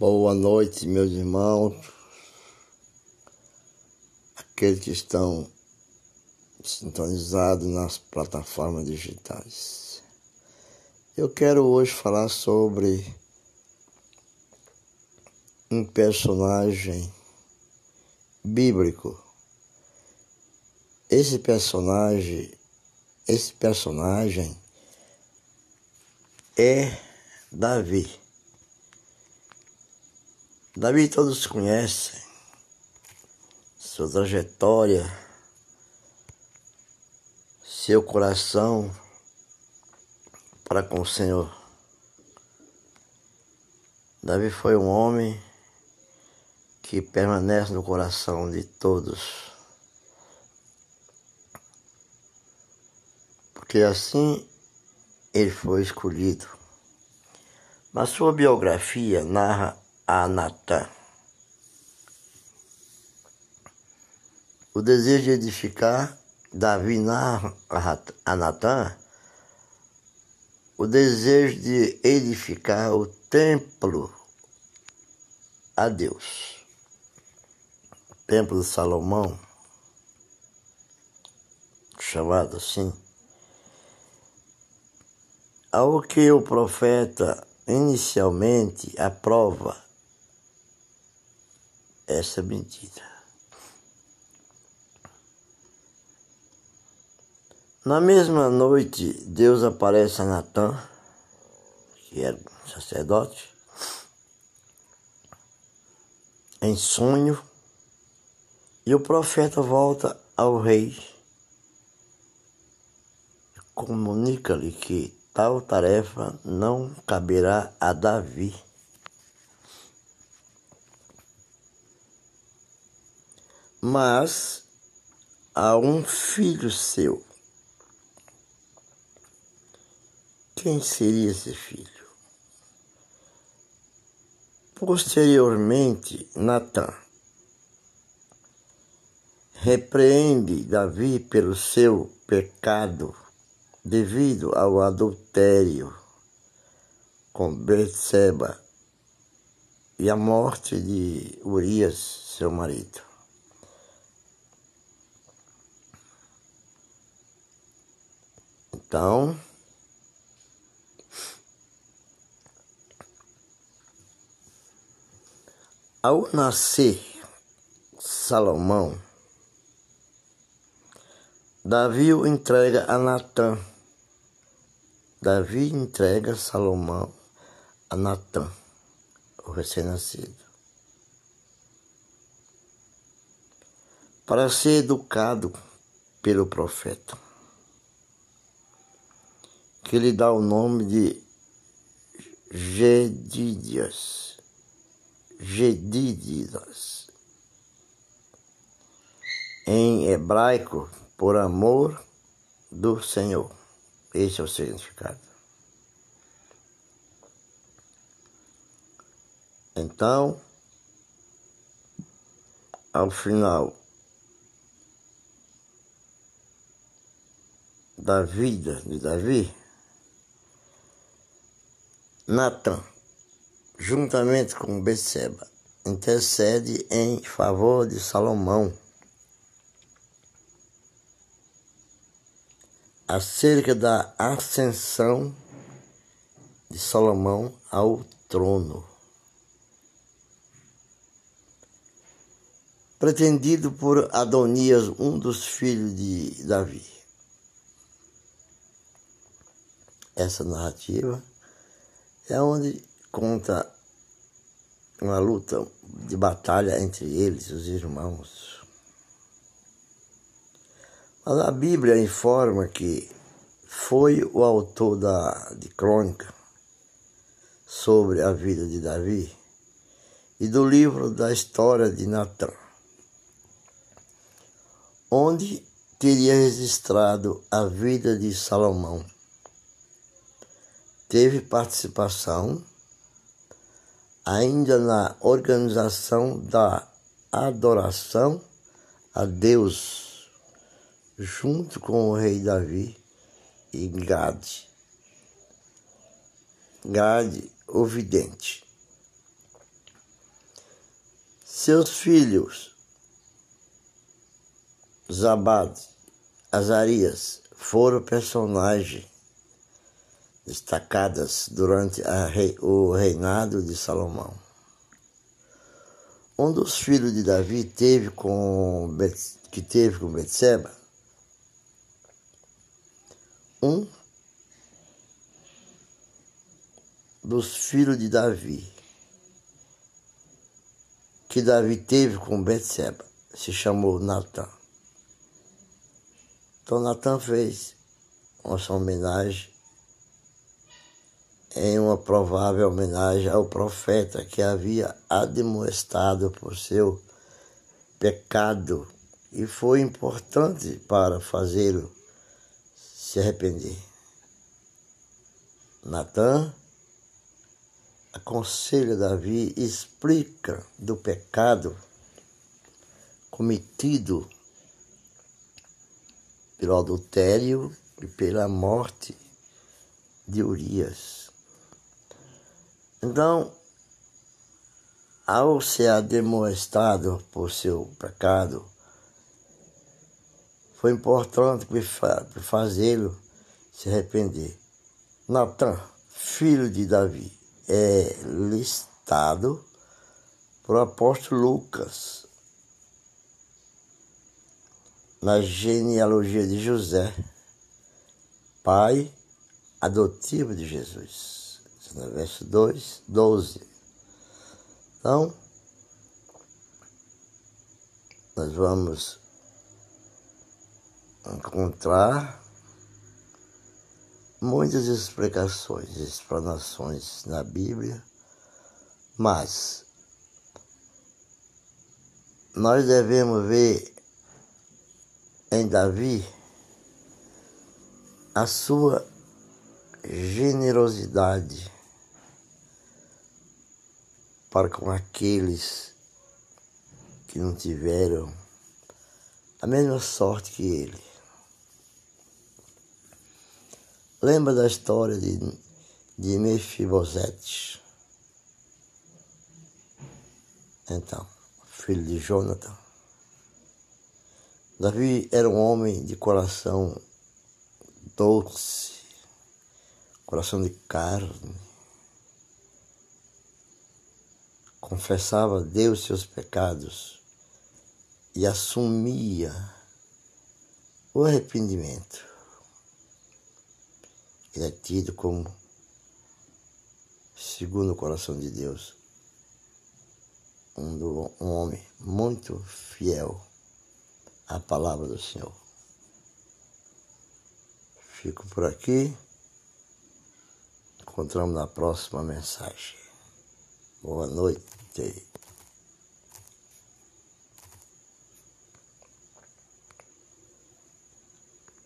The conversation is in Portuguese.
Boa noite, meus irmãos, aqueles que estão sintonizados nas plataformas digitais. Eu quero hoje falar sobre um personagem bíblico. Esse personagem, esse personagem é Davi. Davi todos conhecem, sua trajetória, seu coração para com o Senhor. Davi foi um homem que permanece no coração de todos. Porque assim ele foi escolhido. Na sua biografia narra a Natã. O desejo de edificar, Davi narra a Natã, o desejo de edificar o templo a Deus. O templo de Salomão, chamado assim, ao que o profeta inicialmente aprova essa mentira. Na mesma noite, Deus aparece a Natã, que era sacerdote, em sonho, e o profeta volta ao rei comunica-lhe que tal tarefa não caberá a Davi mas a um filho seu. Quem seria esse filho? Posteriormente, Natan repreende Davi pelo seu pecado devido ao adultério com Betseba e a morte de Urias, seu marido. Então, ao nascer Salomão, Davi o entrega a Natã. Davi entrega Salomão a Natã, o recém-nascido, para ser educado pelo profeta que lhe dá o nome de Gedidias. Gedidias. Em hebraico, por amor do Senhor. Esse é o significado. Então, ao final da vida de Davi, Natan, juntamente com Betseba, intercede em favor de Salomão acerca da ascensão de Salomão ao trono. Pretendido por Adonias, um dos filhos de Davi. Essa narrativa é onde conta uma luta de batalha entre eles, os irmãos. Mas a Bíblia informa que foi o autor da, de crônica sobre a vida de Davi e do livro da história de Natan, onde teria registrado a vida de Salomão teve participação ainda na organização da adoração a Deus, junto com o rei Davi e Gade. Gade, o vidente. Seus filhos, Zabad, Azarias, foram personagens destacadas durante rei, o reinado de Salomão. Um dos filhos de Davi teve com, que teve com Betseba, um dos filhos de Davi, que Davi teve com Betseba, se chamou Natan. Então Natan fez uma homenagem em uma provável homenagem ao profeta que havia admoestado por seu pecado e foi importante para fazê-lo se arrepender. Natan aconselha Davi e explica do pecado cometido pelo adultério e pela morte de Urias. Então, ao ser ademoestado por seu pecado, foi importante fazê-lo se arrepender. Natan, filho de Davi, é listado por apóstolo Lucas na genealogia de José, pai adotivo de Jesus no verso 2, 12. Então, nós vamos encontrar muitas explicações, explanações na Bíblia, mas nós devemos ver em Davi a sua generosidade para com aqueles que não tiveram a mesma sorte que ele. Lembra da história de, de Mefibosete? Então, filho de Jonathan. Davi era um homem de coração doce, coração de carne confessava a Deus seus pecados e assumia o arrependimento. Ele é tido como, segundo o coração de Deus, um, um homem muito fiel à palavra do Senhor. Fico por aqui. Encontramos na próxima mensagem. Boa noite. 对